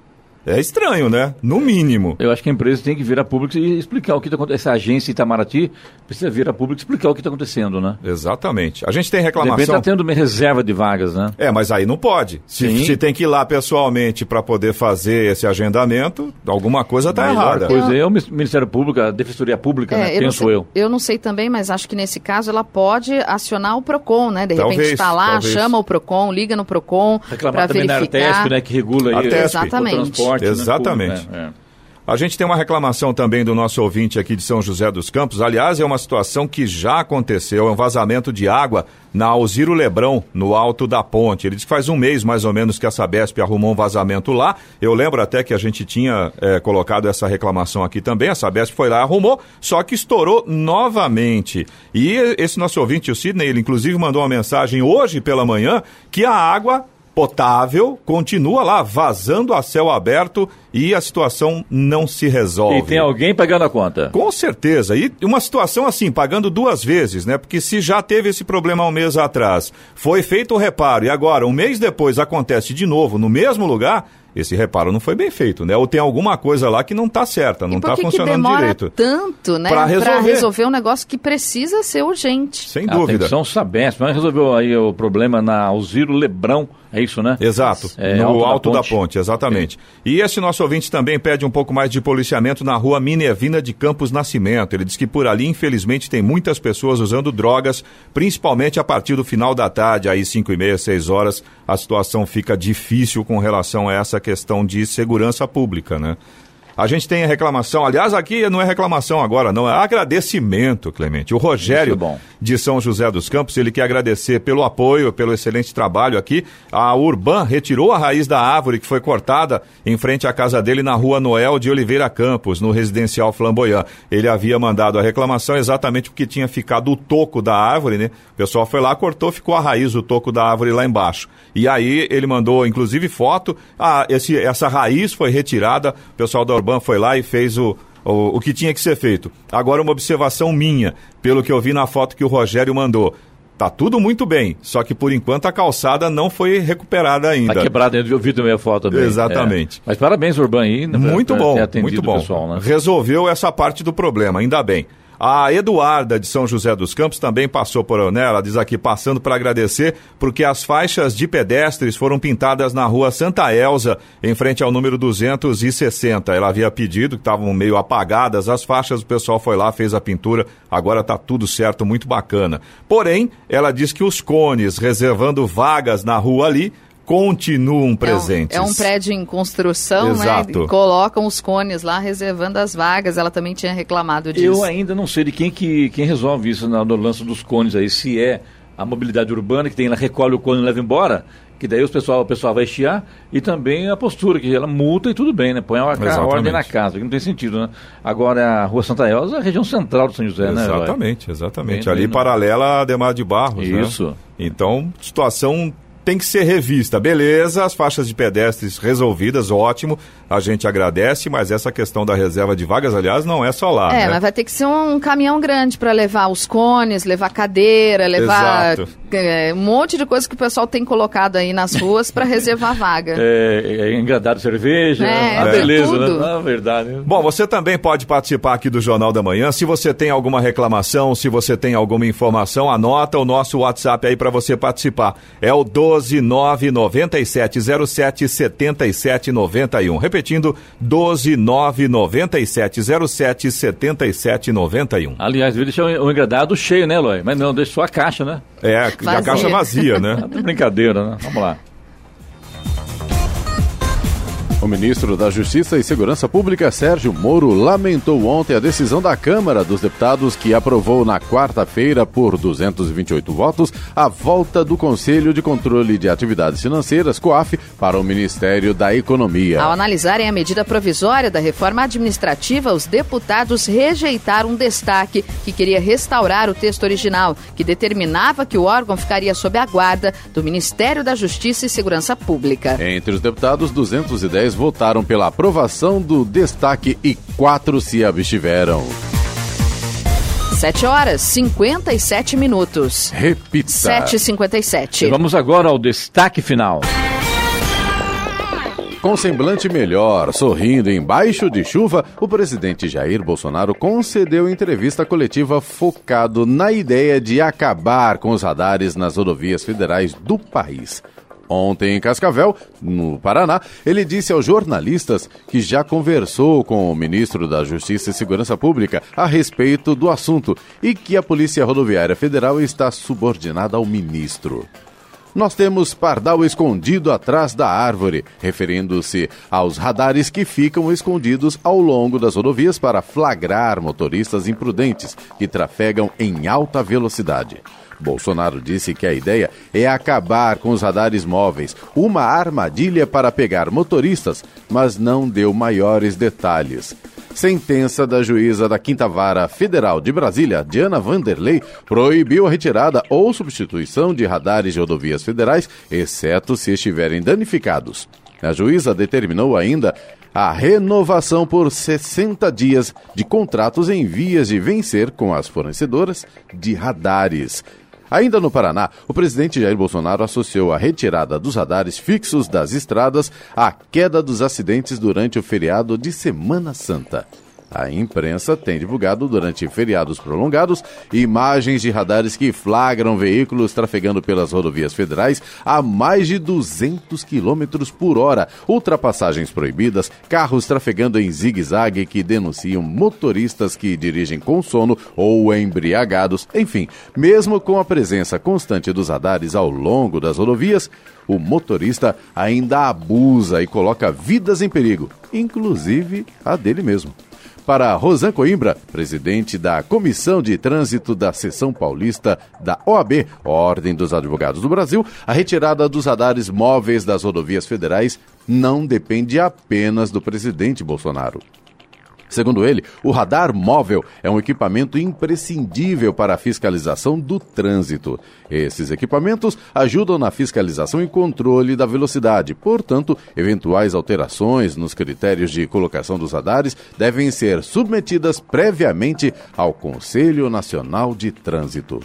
É estranho, né? No mínimo. Eu acho que a empresa tem que vir a público e explicar o que está acontecendo. Essa agência Itamaraty precisa vir a público e explicar o que está acontecendo, né? Exatamente. A gente tem reclamação. De está tendo uma reserva de vagas, né? É, mas aí não pode. Se, se tem que ir lá pessoalmente para poder fazer esse agendamento, alguma coisa está errada. Coisa é o Ministério Público, a Defensoria Pública, é, né? eu penso sei, eu. Eu não sei também, mas acho que nesse caso ela pode acionar o PROCON, né? De talvez, repente está lá, talvez. chama o PROCON, liga no PROCON para verificar. Na Artesp, né? Que regula aí, Exatamente. o transporte. Exatamente. Né? É. A gente tem uma reclamação também do nosso ouvinte aqui de São José dos Campos. Aliás, é uma situação que já aconteceu, é um vazamento de água na Alziro Lebrão, no alto da ponte. Ele diz que faz um mês mais ou menos que a Sabesp arrumou um vazamento lá. Eu lembro até que a gente tinha é, colocado essa reclamação aqui também. A Sabesp foi lá e arrumou, só que estourou novamente. E esse nosso ouvinte, o Sidney, ele inclusive mandou uma mensagem hoje pela manhã que a água potável continua lá vazando a céu aberto e a situação não se resolve. E tem alguém pagando a conta? Com certeza. E uma situação assim, pagando duas vezes, né? Porque se já teve esse problema um mês atrás, foi feito o reparo e agora, um mês depois, acontece de novo no mesmo lugar, esse reparo não foi bem feito, né? Ou tem alguma coisa lá que não está certa, não está funcionando que direito. tanto, né? Pra resolver. resolver um negócio que precisa ser urgente. Sem dúvida. Atenção, Sabesp, mas resolveu aí o problema na Alziro Lebrão, é isso, né? Exato, É, no Alto alto, da da, Ponte. ponte. exatamente. E esse nosso ouvinte também pede um pouco mais de policiamento na rua Minervina de Campos Nascimento. Ele diz que por ali, infelizmente, tem muitas pessoas usando drogas, principalmente a partir do final da tarde, aí 5 e meia, 6 horas, a situação fica difícil com relação a essa questão de segurança pública, né? A gente tem a reclamação, aliás, aqui não é reclamação agora, não, é agradecimento, Clemente. O Rogério é de São José dos Campos, ele quer agradecer pelo apoio, pelo excelente trabalho aqui. A Urban retirou a raiz da árvore que foi cortada em frente à casa dele na rua Noel de Oliveira Campos, no residencial Flamboyant. Ele havia mandado a reclamação exatamente porque tinha ficado o toco da árvore, né? O pessoal foi lá, cortou, ficou a raiz, o toco da árvore lá embaixo. E aí ele mandou, inclusive, foto. Ah, esse, essa raiz foi retirada, o pessoal da Urban foi lá e fez o, o, o que tinha que ser feito. Agora, uma observação minha, pelo que eu vi na foto que o Rogério mandou. Tá tudo muito bem, só que por enquanto a calçada não foi recuperada ainda. Tá quebrado, eu vi também a foto também. Exatamente. É. Mas parabéns, Urban, aí. né, Muito pra- bom, muito bom. Pessoal, né? Resolveu essa parte do problema, ainda bem. A Eduarda de São José dos Campos também passou por ela diz aqui passando para agradecer porque as faixas de pedestres foram pintadas na rua Santa Elza, em frente ao número 260. Ela havia pedido que estavam meio apagadas as faixas, o pessoal foi lá, fez a pintura, agora está tudo certo, muito bacana. Porém, ela diz que os cones reservando vagas na rua ali continuam presentes. É um, é um prédio em construção, Exato. né? Colocam os cones lá, reservando as vagas. Ela também tinha reclamado disso. Eu ainda não sei de quem que quem resolve isso na- no lance dos cones aí, se é a mobilidade urbana que tem, ela recolhe o cone e leva embora, que daí os pessoal, o pessoal vai estiar, e também a postura, que ela multa e tudo bem, né? Põe a, a Exatamente. ordem na casa, que não tem sentido, né? Agora, a Rua Santa Elza é a região central do São José, né? Eloy? Exatamente, exatamente. Ali bem, paralela a Ademar de Barros, né? Isso. Então, situação tem que ser revista. Beleza, as faixas de pedestres resolvidas, ótimo. A gente agradece, mas essa questão da reserva de vagas, aliás, não é só lá, É, né? mas vai ter que ser um caminhão grande para levar os cones, levar cadeira, levar Exato. é, um monte de coisa que o pessoal tem colocado aí nas ruas para reservar vaga. É, é engradado de cerveja, É, é beleza, tudo. né? Na verdade. Bom, você também pode participar aqui do Jornal da Manhã. Se você tem alguma reclamação, se você tem alguma informação, anota o nosso WhatsApp aí para você participar. É o 1299707 7791. Repetindo, 1299707 7791. Aliás, devia deixar o engradado cheio, né, Eloy? Mas não, deixa só a caixa, né? É, a Vazia. caixa vazia, né? Brincadeira, né? Vamos lá. O ministro da Justiça e Segurança Pública, Sérgio Moro, lamentou ontem a decisão da Câmara dos Deputados que aprovou na quarta-feira, por 228 votos, a volta do Conselho de Controle de Atividades Financeiras, COAF, para o Ministério da Economia. Ao analisarem a medida provisória da reforma administrativa, os deputados rejeitaram um destaque que queria restaurar o texto original, que determinava que o órgão ficaria sob a guarda do Ministério da Justiça e Segurança Pública. Entre os deputados, 210 votaram pela aprovação do destaque e quatro se abstiveram. 7 horas 57 minutos. Repita. 7h57. E vamos agora ao destaque final. Com semblante melhor, sorrindo embaixo de chuva, o presidente Jair Bolsonaro concedeu entrevista coletiva focado na ideia de acabar com os radares nas rodovias federais do país. Ontem em Cascavel, no Paraná, ele disse aos jornalistas que já conversou com o ministro da Justiça e Segurança Pública a respeito do assunto e que a Polícia Rodoviária Federal está subordinada ao ministro. Nós temos pardal escondido atrás da árvore, referindo-se aos radares que ficam escondidos ao longo das rodovias para flagrar motoristas imprudentes que trafegam em alta velocidade. Bolsonaro disse que a ideia é acabar com os radares móveis, uma armadilha para pegar motoristas, mas não deu maiores detalhes. Sentença da juíza da Quinta Vara Federal de Brasília, Diana Vanderlei, proibiu a retirada ou substituição de radares de rodovias federais, exceto se estiverem danificados. A juíza determinou ainda a renovação por 60 dias de contratos em vias de vencer com as fornecedoras de radares. Ainda no Paraná, o presidente Jair Bolsonaro associou a retirada dos radares fixos das estradas à queda dos acidentes durante o feriado de Semana Santa. A imprensa tem divulgado durante feriados prolongados imagens de radares que flagram veículos trafegando pelas rodovias federais a mais de 200 km por hora, ultrapassagens proibidas, carros trafegando em zigue-zague que denunciam motoristas que dirigem com sono ou embriagados, enfim, mesmo com a presença constante dos radares ao longo das rodovias, o motorista ainda abusa e coloca vidas em perigo, inclusive a dele mesmo. Para Rosan Coimbra, presidente da Comissão de Trânsito da Seção Paulista da OAB, Ordem dos Advogados do Brasil, a retirada dos radares móveis das rodovias federais não depende apenas do presidente Bolsonaro. Segundo ele, o radar móvel é um equipamento imprescindível para a fiscalização do trânsito. Esses equipamentos ajudam na fiscalização e controle da velocidade. Portanto, eventuais alterações nos critérios de colocação dos radares devem ser submetidas previamente ao Conselho Nacional de Trânsito.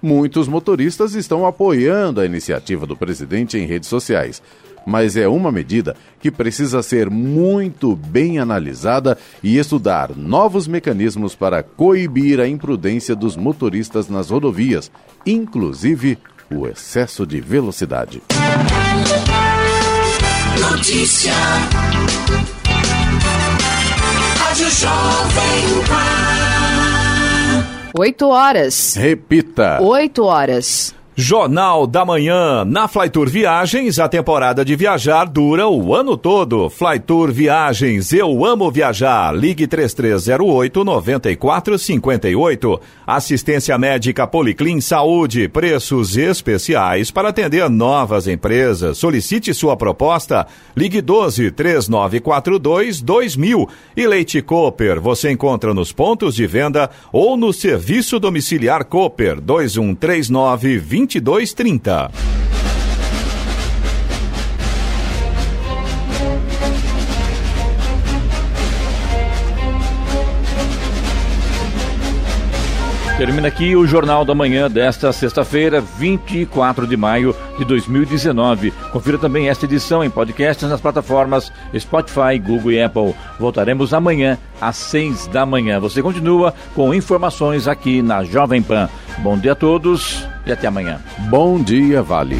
Muitos motoristas estão apoiando a iniciativa do presidente em redes sociais mas é uma medida que precisa ser muito bem analisada e estudar novos mecanismos para coibir a imprudência dos motoristas nas rodovias, inclusive o excesso de velocidade. Notícia. Rádio Jovem Pan. 8 horas. Repita. 8 horas. Jornal da Manhã. Na Flytour Viagens, a temporada de viajar dura o ano todo. Flytour Viagens, eu amo viajar. Ligue 3308 9458. Assistência médica Policlin Saúde, preços especiais para atender novas empresas. Solicite sua proposta. Ligue 12 3942 2000. E Leite Cooper, você encontra nos pontos de venda ou no serviço domiciliar Cooper 2139 20 2230. Termina aqui o Jornal da Manhã desta sexta-feira, 24 de maio de 2019. Confira também esta edição em podcasts nas plataformas Spotify, Google e Apple. Voltaremos amanhã às 6 da manhã. Você continua com informações aqui na Jovem Pan. Bom dia a todos e até amanhã. Bom dia, Vale.